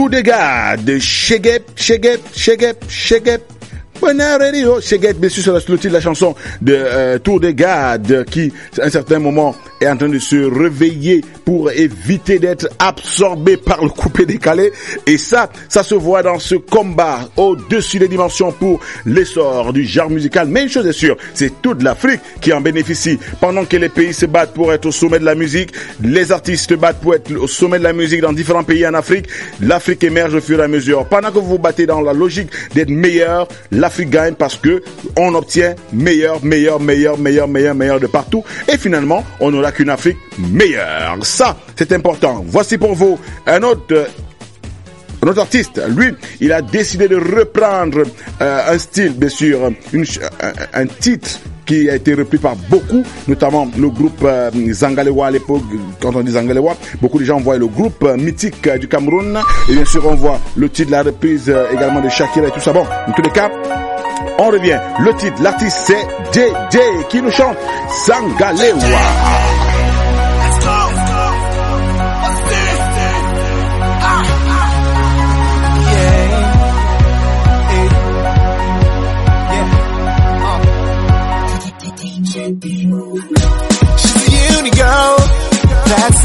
Tout dégât de Shegep, Shegep, Shegep, Shegep. Radio, Shegep, bien sûr, c'est le titre de la chanson de euh, Tour de Garde qui, à un certain moment, est en train de se réveiller pour éviter d'être absorbé par le coupé décalé. Et ça, ça se voit dans ce combat au-dessus des dimensions pour l'essor du genre musical. Mais une chose est sûre, c'est toute l'Afrique qui en bénéficie. Pendant que les pays se battent pour être au sommet de la musique, les artistes se battent pour être au sommet de la musique dans différents pays en Afrique, l'Afrique émerge au fur et à mesure. Pendant que vous vous battez dans la logique d'être meilleur, l'Afrique gagne parce que on obtient meilleur, meilleur, meilleur, meilleur, meilleur, meilleur de partout. Et finalement, on aura qu'une Afrique meilleure. Ça, c'est important. Voici pour vous un autre artiste, lui, il a décidé de reprendre euh, un style, bien sûr, un, titre qui a été repris par beaucoup, notamment le groupe euh, Zangalewa à l'époque, quand on dit Zangalewa, beaucoup de gens voient le groupe euh, mythique du Cameroun, et bien sûr on voit le titre de la reprise également de Shakira et tout ça. Bon, en tous les cas, on revient. Le titre, l'artiste c'est DJ qui nous chante Zangalewa.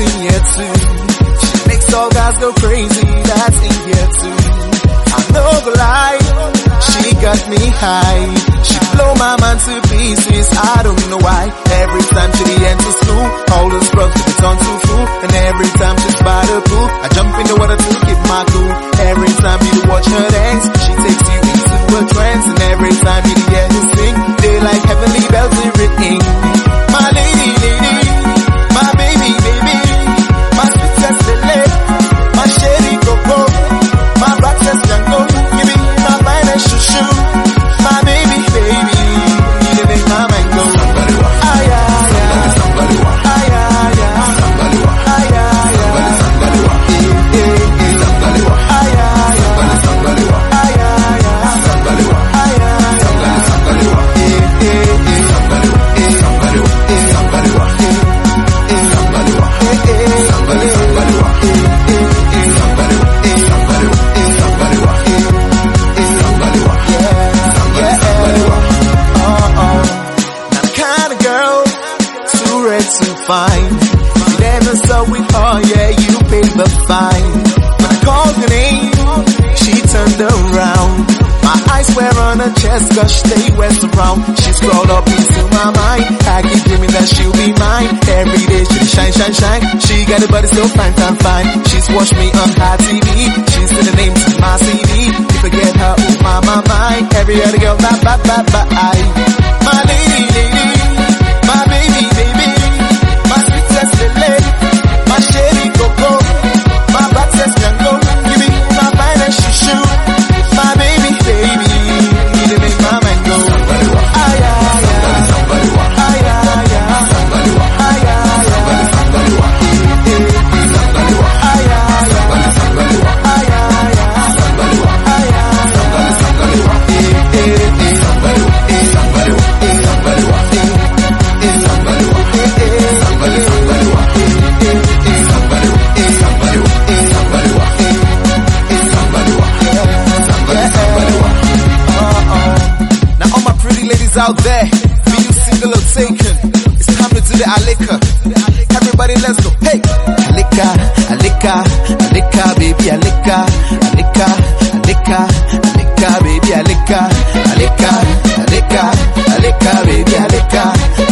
In here too. She makes all guys go crazy, that's in here too. I know the lie, she got me high. She blow my mind to pieces, I don't know why. Every time she too smooth, all the scrubs to the tongue too full. And every time she's by the pool, I jump in the water to keep my cool. Every time you watch her dance, she takes you into a trance. And every time you hear her sing, they like heavenly bells ring. My lady, lady. fine. every other girl, bye bye bye bye. I cabe, ve a dejar.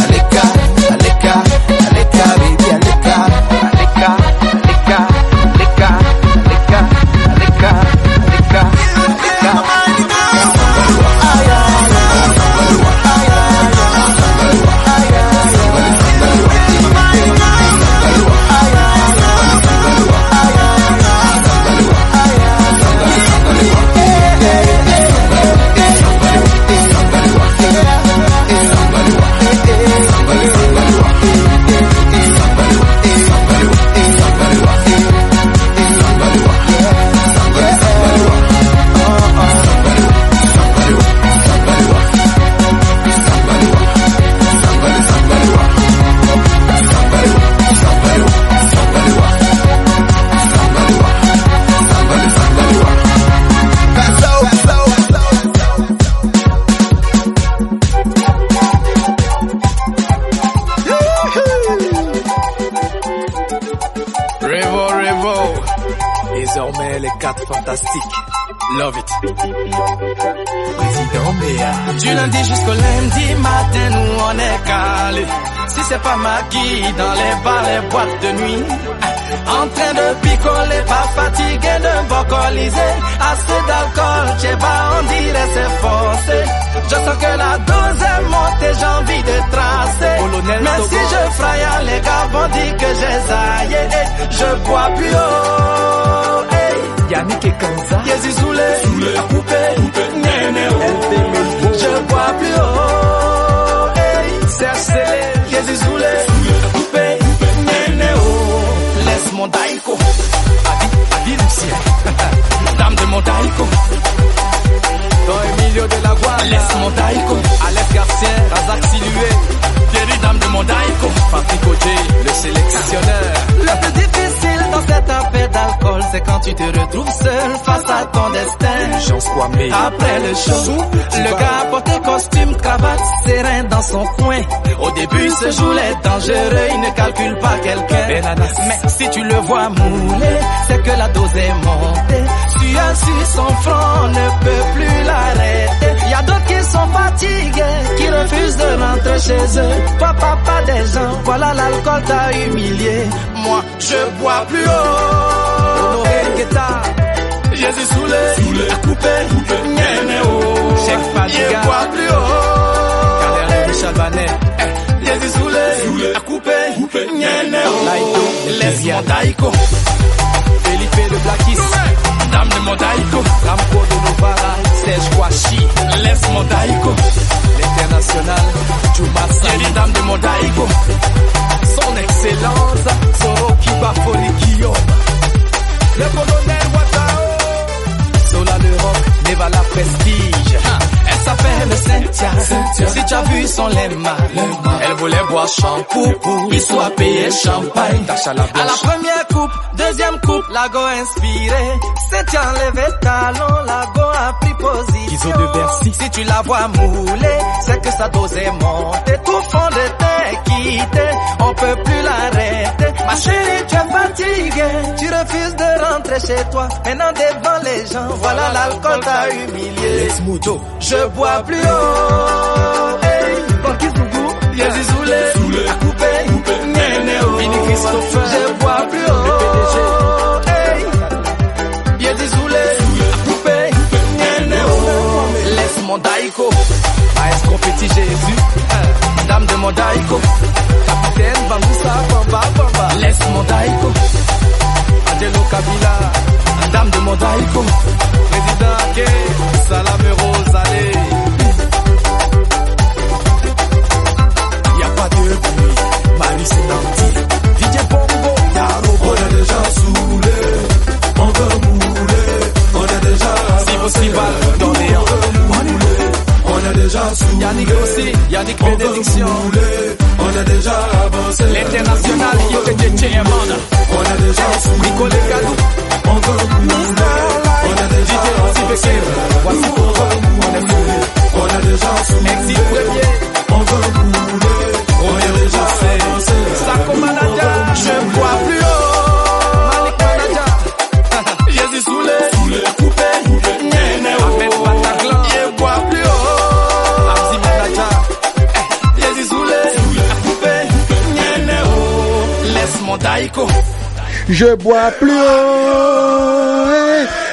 Désormais, les quatre fantastiques. Love it. Président. Du lundi jusqu'au lundi matin, nous on est calé. Si c'est pas maquis dans les bars, les boîtes de nuit. En train de picoler, pas fatigué de vocaliser. Assez d'alcool, j'ai pas, on dirait c'est forcé. Je sens que la dose est montée, j'ai envie de tracer. Mais si je fraye, les gars vont dire que j'ai zaillé. Je bois plus haut. Et Kanza. Yezi coupé, Néné, oh. Je bois plus haut. Hey. Serge Célé. Yezi coupé, Néné, oh. Laisse mon daïko. Adi, Adi. Dame de mon daïko. Don Emilio de la Guardia. Laisse mon Garcien. Razak Silué. Tu te retrouves seul face à ton destin. Chance. Après le show, le gars porté costume, cravate, serein dans son coin. Au début, ce jour est dangereux, il ne calcule pas quelqu'un. Mais si tu le vois mouler, c'est que la dose est montée. Sueur sur son front, on ne peut plus l'arrêter. Y a d'autres qui sont fatigués, qui refusent de rentrer chez eux. Papa, pas des gens, voilà l'alcool t'a humilié. Moi, je bois plus haut. Honoré Guetta. Jésus saoulé, à couper, Néné, oh. Fadiga. Je bois plus haut. Kader Michel Banet. Jésus saoulé, à couper, Néné, oh. Laïdo, Laisse mon daïko, Felipe de Blackis. Dame de mon daïko. Ramco de Novara. Serge Kouachi. Laisse mon daïko, L'international. Juma Thierry, Sali. dame de mon daïko. Son excellence. Soroki Bafori Guillaume. Le colonel Watao. Sola le rock. Nevala Prestige. Elle s'appelle Cynthia. Si tu as vu son lemma, soit payé champagne. La À la première coupe, deuxième coupe, lago inspiré. Cynthia enlevé talon, lago a pris position. de Bercy. Si tu la vois mouler, c'est que sa dose est montée. Tout fond de teint quitté, on peut plus l'arrêter. Ma chérie, tu es fatiguée, tu refuses de rentrer chez toi. Maintenant devant les gens, voilà l'alcool t'a humilié. Les. Je bois plus haut. Yezi Zoulé, à couper, Néné, oh. Vinny Christopher. Je bois plus haut. Hey, Yezi Zoulé, à couper, oh. Laisse mon daïko, Maestro Petit Jésus. hein, dame de mon daïko. Capitaine Bangoussa Bamba Je bois plus haut.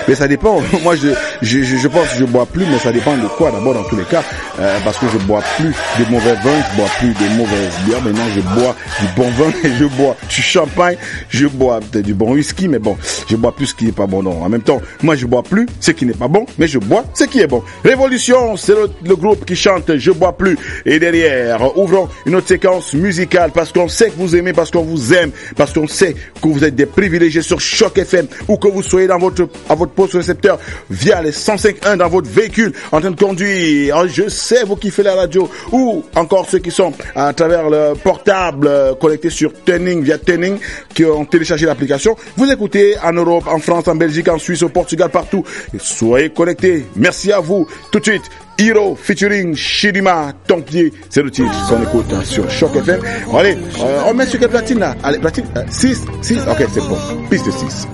Mais ça dépend. Moi, je, je, je, pense que je bois plus, mais ça dépend de quoi d'abord dans tous les cas. Euh, parce que je bois plus de mauvais vin, je bois plus de mauvaises bières. Maintenant, je bois du bon vin je bois du champagne. Je bois peut-être du bon whisky, mais bon, je bois plus ce qui n'est pas bon. Non. En même temps, moi, je bois plus ce qui n'est pas bon, mais je bois ce qui est bon. Révolution, c'est le, le groupe qui chante Je bois plus. Et derrière, ouvrons une autre séquence musicale parce qu'on sait que vous aimez, parce qu'on vous aime, parce qu'on sait que vous êtes des privilégiés sur Choc FM ou que vous soyez dans votre, à votre poste récepteur via les 105.1 dans votre véhicule en train de conduire. Alors, je sais, vous kiffez la radio ou encore ceux qui sont à travers le portable euh, connecté sur Tuning via Tuning qui ont téléchargé l'application. Vous écoutez en Europe, en France, en Belgique, en Suisse, au Portugal, partout. Soyez connectés. Merci à vous. Tout de suite, Hero featuring Shirima Tompier. C'est le titre qu'on écoute hein, sur Choc FM. Allez, euh, on met sur quelle platine là? Allez, platine 6, 6, ok, c'est bon. Piste 6.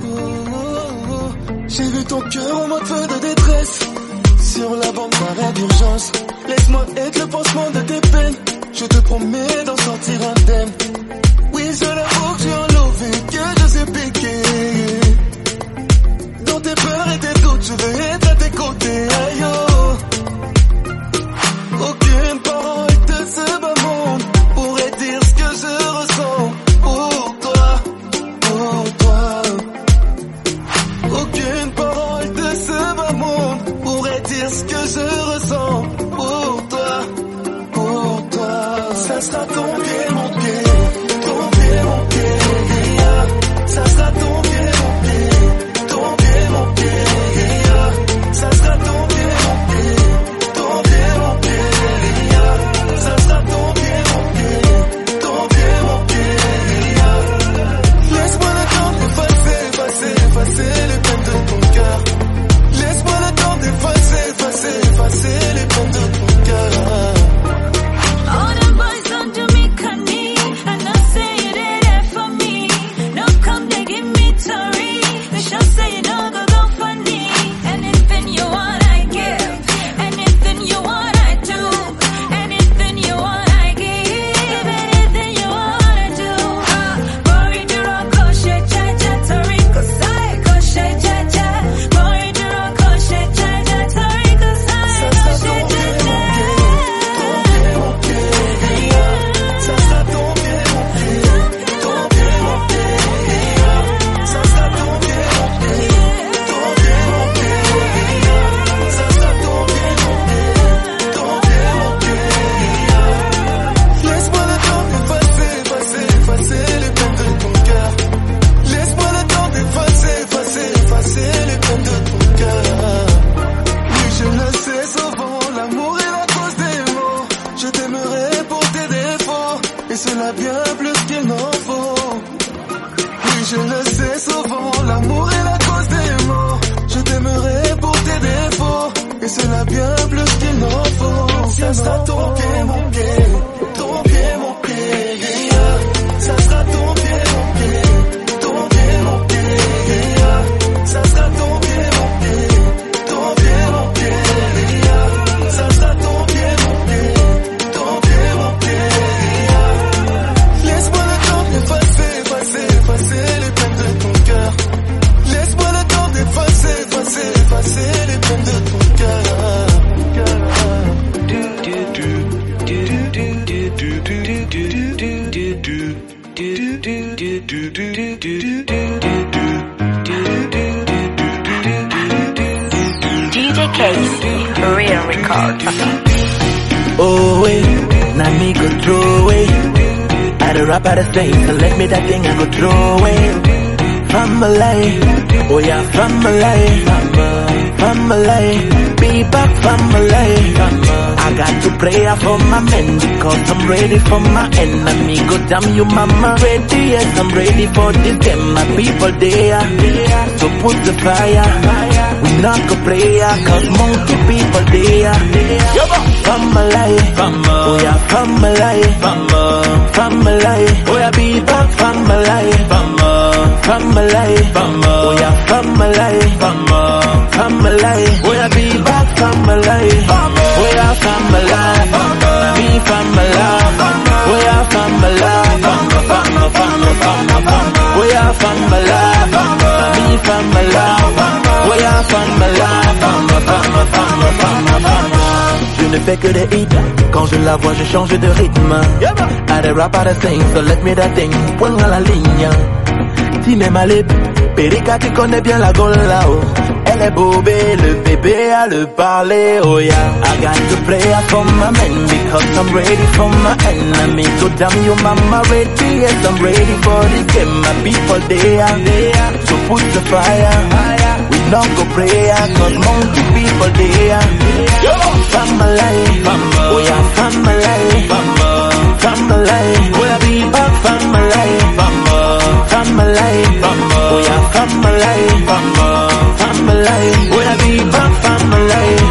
J'ai vu ton cœur en mode feu de détresse. Sur la bande d'arrêt d'urgence. Laisse-moi être le pansement de tes peines. Je te promets d'en sortir indemne. Oui, je l'avoue que j'ai enlevé, que je sais piquer. Dans tes peurs et Real Record. Oh, wait, now me go throw away. I the rap, I the sing, so let me that thing I go throw away. Family, oh yeah, family, family, be back family. I got to pray for my men because I'm ready for my enemy. Go damn you, mama, ready, yes, I'm ready for this game. My people there, so put the fire. We not go prayer, cause monkey people there. Family, oh yeah, family, family, oh yeah, be back family, Come alive, Bamba. We are come alive, family. Come alive, We are be back come alive, Bamba. We are come family. Bamba. Be alive, Bamba. We are come alive, Bamba. Bamba. Bamba. Bamba. Bamba. We are family. Bamba. Be alive, Bamba. We are family. Bamba. Bamba. Bamba. Bamba. Bamba. Je ne fais que des hits. Quand je la vois, je change de rythme. Yeah, I rap, I sing, so let me that thing. Point à la ligne. Si même à tu connais bien la gola oh. Elle est le bébé a le parler, oh yeah. I got to play for my men because I'm ready for my enemy. So damn you mama ready, yes I'm ready for this game. My people there, so put the fire. We don't go prayer, cause monkey people there. Family, oh yeah, family, family, oh yeah, be from my life. Oh yeah, from my life. From my life. Oh yeah, be from from my life.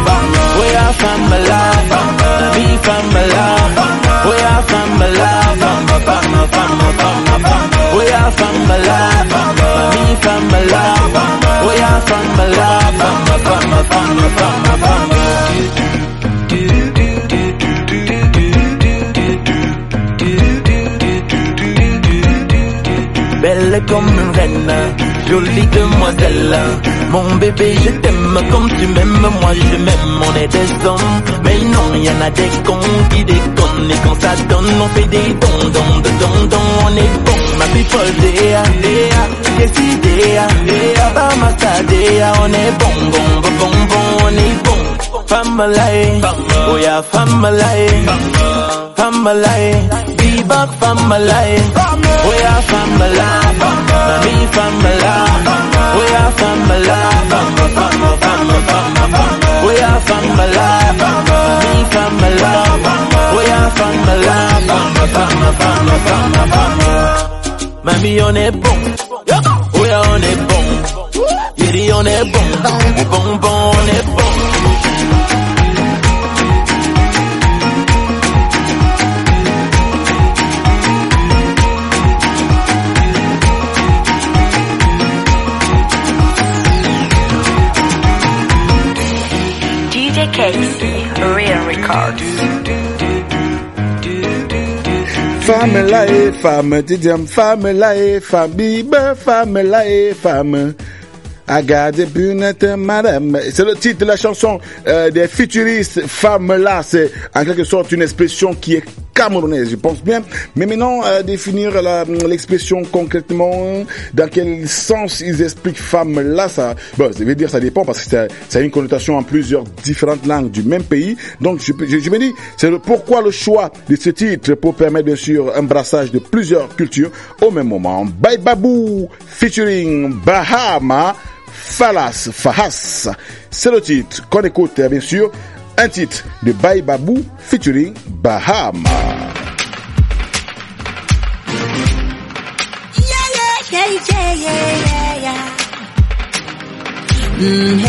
Oh yeah, from my life. Be from my life. Oh yeah, from my life. Oh yeah, from my life. Be from my life. Oh yeah, from my life. From my from from from. Family. là. Mon bébé, je t'aime comme tu m'aimes, moi je m'aime, on est des hommes. Mais non, y en a des cons qui déconnent, et quand ça donne, on fait des dons, dons, de dons, dons, on est bon. Ma people, déa, déa, yes, déa, déa, bah, déa, on est bon, bon, bon, bon, bon, on est bon. Family, oh yeah, family, family, back from my life. We are from my life. Now me from my life. We are from my life. We are from my life. Now me from my life. We are from my life. Mami on the boom, we are on est boom. Yeri on est boom, boom boom on est boom. Femme là et femme, dixième femme là et femme, bibe femme là et femme. Agade punette madame. C'est le titre de la chanson euh, des futuristes femmes là. C'est en quelque sorte une expression qui est camerounaise, je pense bien. Mais maintenant, euh, définir la- l'expression concrètement, dans quel sens ils expliquent femme là, ça, bon, je vais dire ça dépend parce que ça, a une connotation en plusieurs différentes langues du même pays. Donc, je, je, je me dis, c'est pourquoi le choix de ce titre pour permettre bien sûr un brassage de plusieurs cultures au même moment. Bye Babou featuring Bahama. Falas, Fahas. C'est le titre qu'on écoute, bien sûr. un titre de Bay Babou featuring Baham. Yeah, yeah, yeah, mm,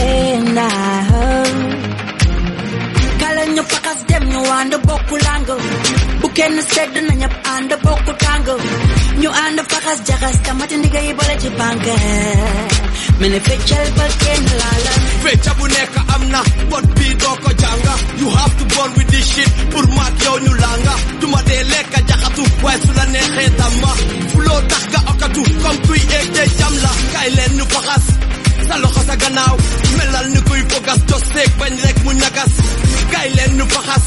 mene feccal ba kenn laala fecca bu nekk am na bot bii ko jànga you have to born with this shit pour maak yow ñu langa. Duma dee lekka jaxatu waaye su la neexee tamma fuloo tax nga okatu comme kuy eeg de jam la kay leen ñu faxas sa loxo sa gannaaw melal ni kuy fogas jos seeg bañ rek mu ñagas kay leen ñu faxas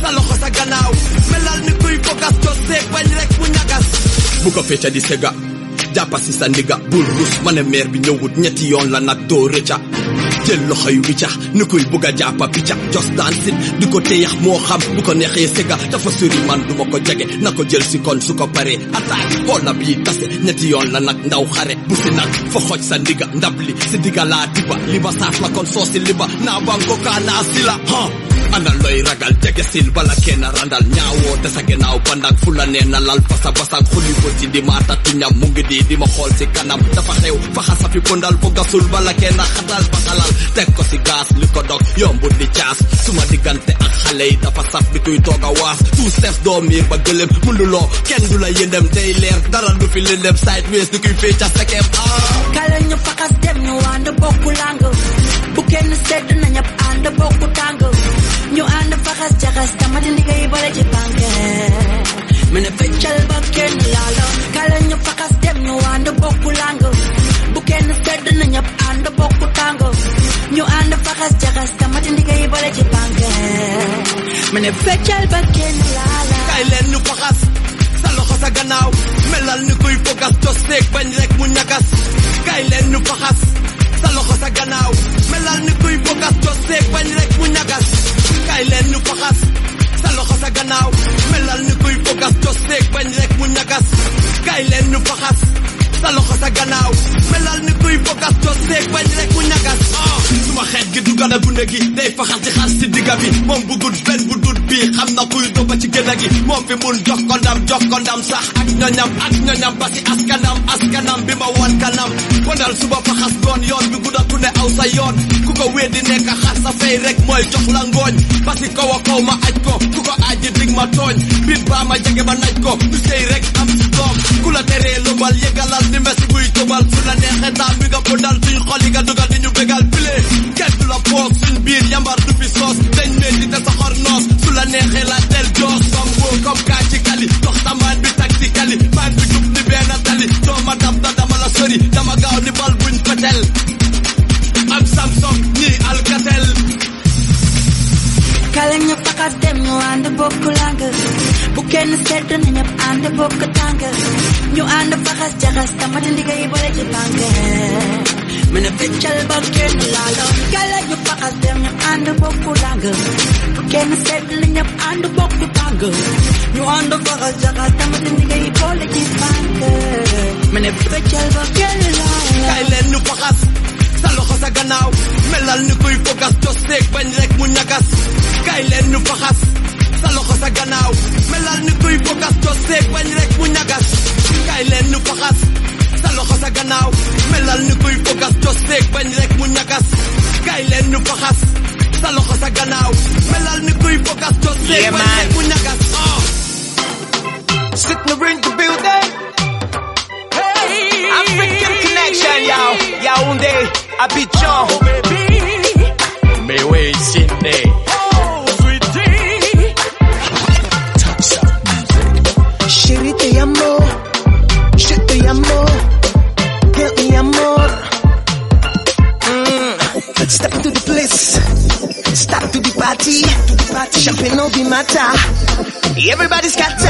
sa loxo sa gannaaw melal ni kuy fogas jos seeg bañ rek mu ñagas bu ko fecca di sega jàppa si sa ndiga bul rus ma ne meer bi ñëwut ñetti yoon la nag doo rëcca jël loxo yu wicca ni kuy bugg a jàppa picca. Jos daan sit di ko téyax moo xam bu ko neexee sega. Dafa sori man du ma ko jege na ko jël si kon su ko paree. Attaque xool na bii tase ñetti yoon la nag ndaw xare. Bu si nag fa xoj sa ndiga ndab li si digga laa tiba. Li ba saaf la kon soosi li ba naa banko kaa naa si la ha ana looy ragal jege sil bala kenn randal. Ñaawoo te sa gannaaw bandak fu la nee na lal fa sa basak xuli bëti di ma tatu ñam. Mu ngi di di ma xool si kanam. Dafa xew fa xasa fi pondal gasul bala kenn xatal xalal teg ko si gaas li ko dog di suma ak xale yi dafa saf bi kuy ba gëlëm yëndem day leer dara du fi sideways di kuy ah. Ñu dem ñu ànd bokku lango bu kenn sedd na ñëpp ànd bokku tango ñu ànd fakas jaxas ndiga yi bala ci banque. Mene feccal ba kenn laalo kala ñu dem ñu ànd bokku lango bu kenn sedd na ñëpp ànd bokku tango ñu ànd fakas jaxas tamati ndiga yi bala ci banque mene feccal ba kenn laalo kay leen ñu faxas sa loxo sa gannaaw melal ni fogas gi du gën a gunde gi day faxas ci xar si digga bi bii xam na kuy doba ci gëna gi. Moom fi mun jox ko ndam jox ko ndam sax ak ñoñam ak ñoñam ba si askanam askanam bi ma wan kanam konal suba faxas goon yoon bi gudda ku ne aw sa yoon. Ku ko weddi nekk xar sa fay rek mooy jox la ngooñ. Ba si kaw a kaw ma aj ko ku ko aji dig ma tooñ. Biit baa ma jege ba naj ko du sëy rek am si doom. Ku la teree lobal yëgalal ni mesi buy tobal su la neexee taam bi nga ko dal suñ xol yi nga dugal di ñu bégal pile kenn du la poos suñ biir yambar du fi soos. Dañ metti te soxor noos. Su la la neexee la del joo songoo comme ci kali dox sa maan bi tactically maan bi jub ni benn tali doo ma dab na dama la sori dama gaaw ni bal buñ pëtel am Samsung ni Alcatel kale ñëpp xas dem ñu ànd bokk làng bu kenn sedd na ñëpp ànd bokk tàng ñu ànd faxas jaxas tamati ndiga yi boole ci tànke mën a feccal ba kenn laalo kale ñu faxas dem ñu ànd bokk làng kenn na ñëpp ànd bokk tànk ñu ànd faxas jaxas tamati ndigay boole ci tànk mën a feccal ba kenn laalo kay leen ñu faxas sa loxo sa gannaaw melal ni kuy fogas josteeg bañ rek mu ñagas kay leen ñu faxas sa sa gannaaw melal ni kuy fogas josteeg bañ rek mu ñagas kay leen ñu faxas sa sa gannaaw melal ni kuy fogas josteeg bañ rek mu ñagas kay leen ñu faxas Hasta los ojos ha. Melal mi crew focus just say yeah, man. Muñecas, uh. Ah. Sitting around the building. Hey. African connection, y'all. Y'all. Matter. Everybody's got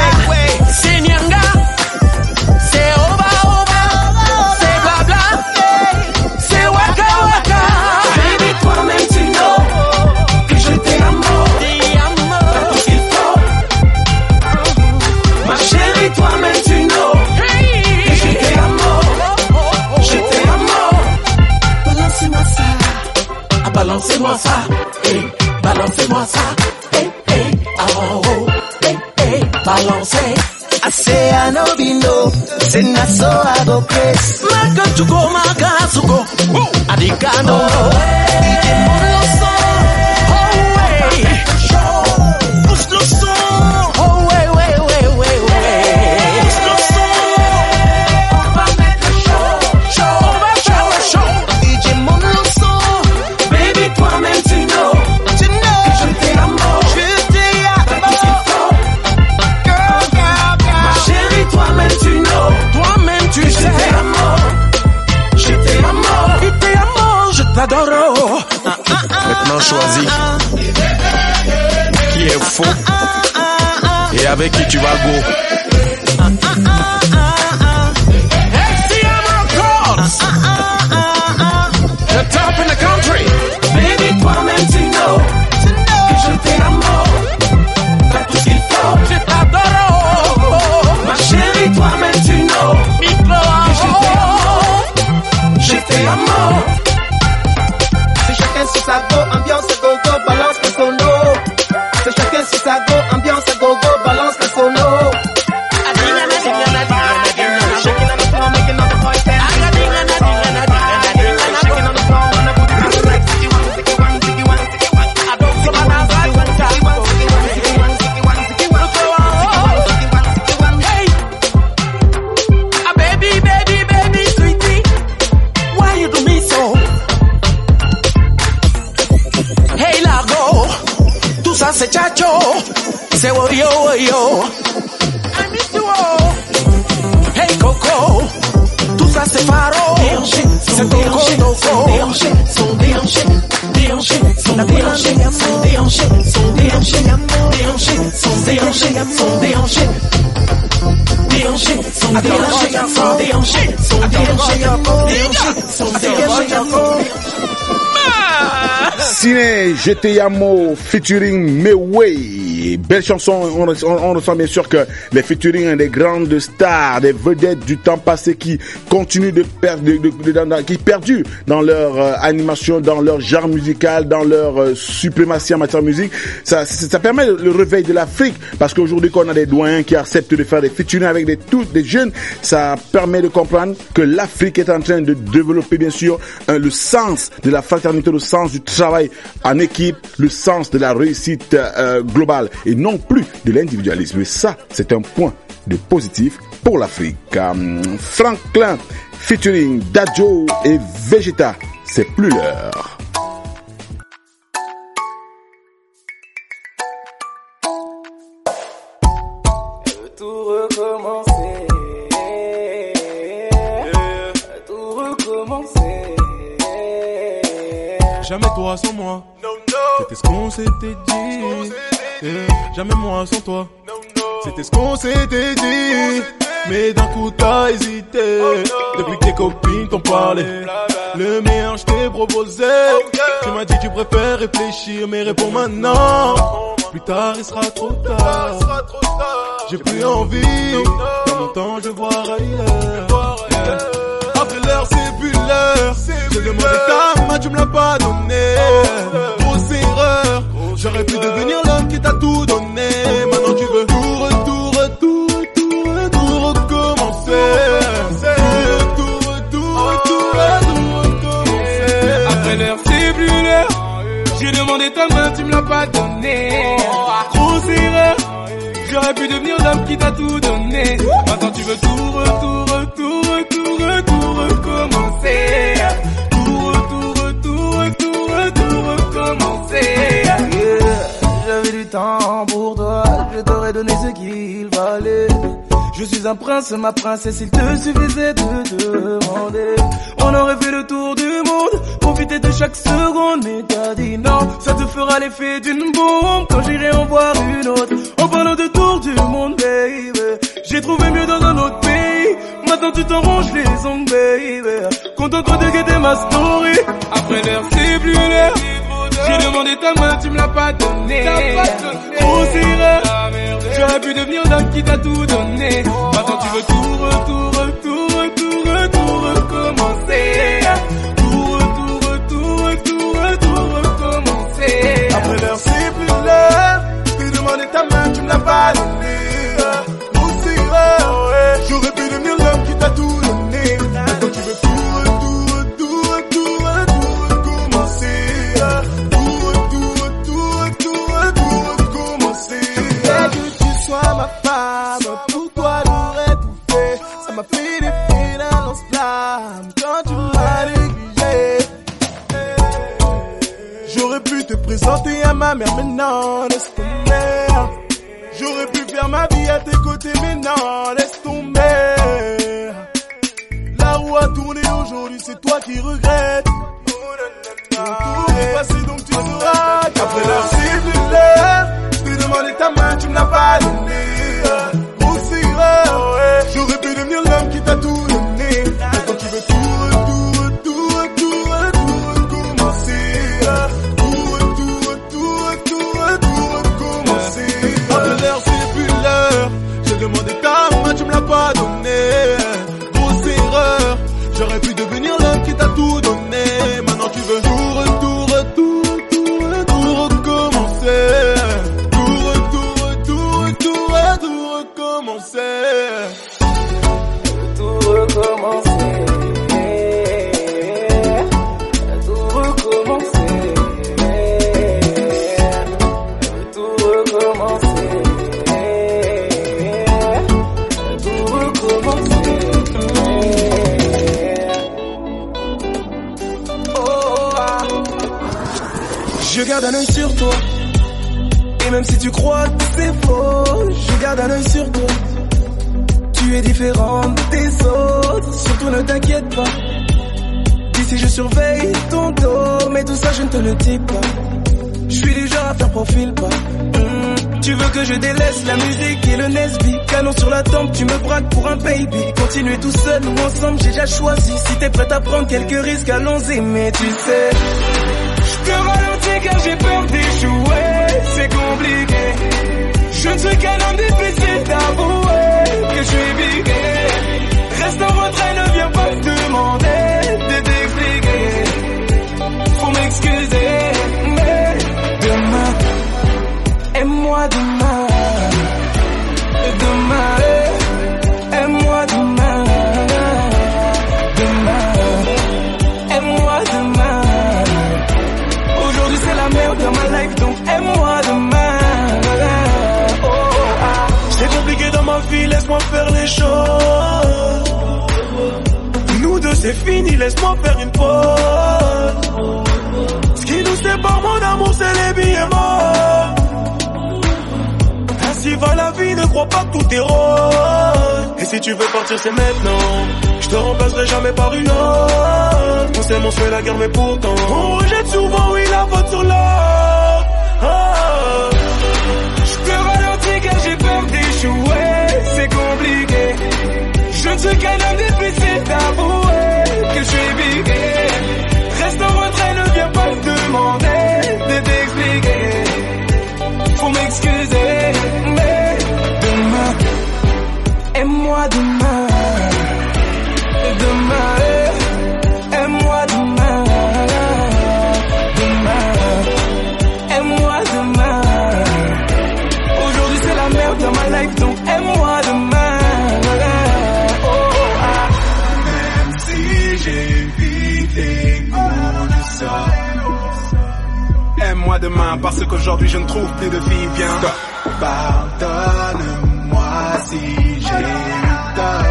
no, say na so I go crazy. Maka chuko maka suko. Adikano. Avec qui tu vas go. The top in the country. Baby toi-même tu know, que je t'amo. T'as tout ce qu'il faut, Je t'adore. ma chérie, toi-même tu know, je t'amo. C'est chacun sur sa go, ambiance à cine j'étais Yamo, featuring Meway. Belle chanson, on, ressent bien sûr que les featuring des grandes stars, des vedettes du temps passé qui continuent de perdre, qui perdus dans leur euh, animation, dans leur genre musical, dans leur euh, suprématie en matière de musique. Ça, permet le réveil de l'Afrique parce qu'aujourd'hui qu'on a des doyens qui acceptent de faire des featuring avec des toutes des jeunes, ça permet de comprendre que l'Afrique est en train de développer bien sûr le sens de la fraternité, le sens du travail en équipe, le sens de la réussite euh, globale et non plus de l'individualisme. Et ça, c'est un point de positif pour l'Afrique. Euh, Franklin featuring Dadjo et Vegeta, c'est plus l'heure. Jamais toi sans moi. C'était ce qu'on s'était dit. Yeah. Jamais moi sans toi. C'était ce qu'on s'était dit. Mais d'un coup t'as hésité. Depuis que tes copines t'ont parlé. Le meilleur je t'ai proposé. Tu m'as dit tu préfères réfléchir, mais réponds maintenant. Plus tard il sera trop tard. J'ai plus envie. Dans mon temps je voir ailleurs. Après l'heure c'est plus l'heure. J'ai demandé ta main, tu me l'as pas donné. J'aurais pu devenir l'homme qui t'a tout donné. Maintenant tu veux tout, retour, retour, retour, retour, recommencer. Tout, retour, retour, retour, recommencer. Après l'heure, c'est plus l'heure. J'ai demandé ta main, tu me l'as pas donné. Grosse erreur. J'aurais pu devenir l'homme qui t'a tout donné. Maintenant tu veux tout, retour, retour, retour, retour, recommencer. Donné ce qu'il fallait. Je suis un prince, ma princesse, il te suffisait de demander. On aurait fait le tour du monde, profiter de chaque seconde, mais t'as dit non, ça te fera l'effet d'une bombe quand j'irai en voir une autre. En parlant de tour du monde, baby, j'ai trouvé mieux dans un autre pays. Maintenant tu t'en ronges les ongles, baby. Contente-toi de guetter ma story. Après l'heure, c'est plus l'heure. J'ai demandé ta main, tu me l'as pas donné. Grosse erreur. J'aurais pu devenir l'homme qui t'a tout donné. Maintenant tu veux tout, retour, retour, retour, retour, recommencer. Tout, retour, retour, retour, retour, recommencer. Après l'heure c'est plus l'heure. T'ai demandé ta main, tu me l'as pas donné. Grosse erreur. J'aurais pu à tes côtés, mais non, laisse tomber. La roue a tourné aujourd'hui, c'est toi qui regrettes. Tout est passé, donc tu sauras qu'après l'heure, l'heure. Je t'ai demandé ta main, tu me l'as pas donné. Grosse erreur, j'aurais pu devenir l'homme qui t'a tout tu crois que c'est faux, je garde un œil sur toi. Tu es différente des autres, surtout ne t'inquiète pas. D'ici je surveille ton dos, mais tout ça je ne te le dis pas. Je suis du genre à faire profil pas. Hmm, Tu veux que je délaisse la musique et le Nesby? Canon sur la tempe, tu me braques pour un baby Continuer tout seul ou ensemble, j'ai déjà choisi Si t'es prête à prendre quelques risques, allons-y Mais tu sais, je te ralentis car j'ai peur ce qu'elle homme difficile d'avouer que je suis bien. c'est fini, laisse-moi faire une pause. Ce qui nous sépare, mon amour, c'est les billets morts. Ainsi va la vie, ne crois pas que tout est rose. Et si tu veux partir, c'est maintenant. Je te remplacerai jamais par une autre. On s'aime, on se fait la guerre, mais pourtant. On rejette souvent, oui, la faute sur l'autre. Ah. Je peux ralentir car j'ai peur d'échouer. C'est compliqué. Je ne suis qu'un homme difficile d'avouer. Qu'aujourd'hui je ne trouve plus de vie. Viens. Pardonne-moi si j'ai eu tort.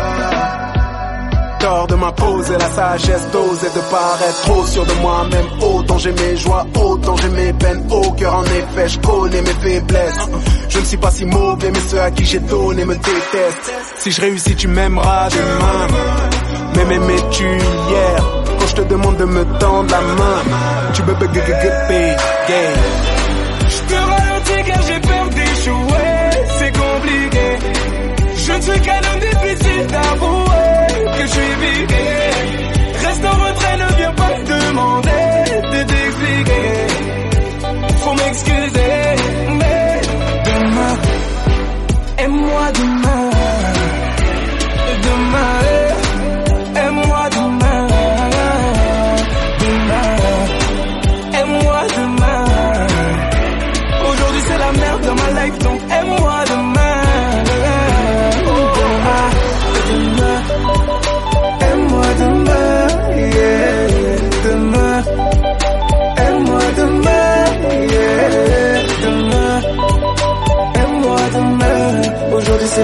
Tort de m'imposer la sagesse d'oser de paraître trop sûr de moi-même. Autant j'ai mes joies, autant j'ai mes peines. Au cœur en effet, je connais mes faiblesses. Je ne suis pas si mauvais, mais ceux à qui j'ai donné me détestent. Si je réussis, tu m'aimeras demain. Mais m'aimais-tu hier Quand je te demande de me tendre la main, tu me gay. Je te ralentis car j'ai peur d'échouer, c'est compliqué. Je ne suis qu'un homme difficile d'avouer que je suis bigué. Reste en retrait, ne viens pas demander de t'expliquer. Faut m'excuser,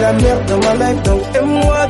đã biết rằng mà lấy tổng em quá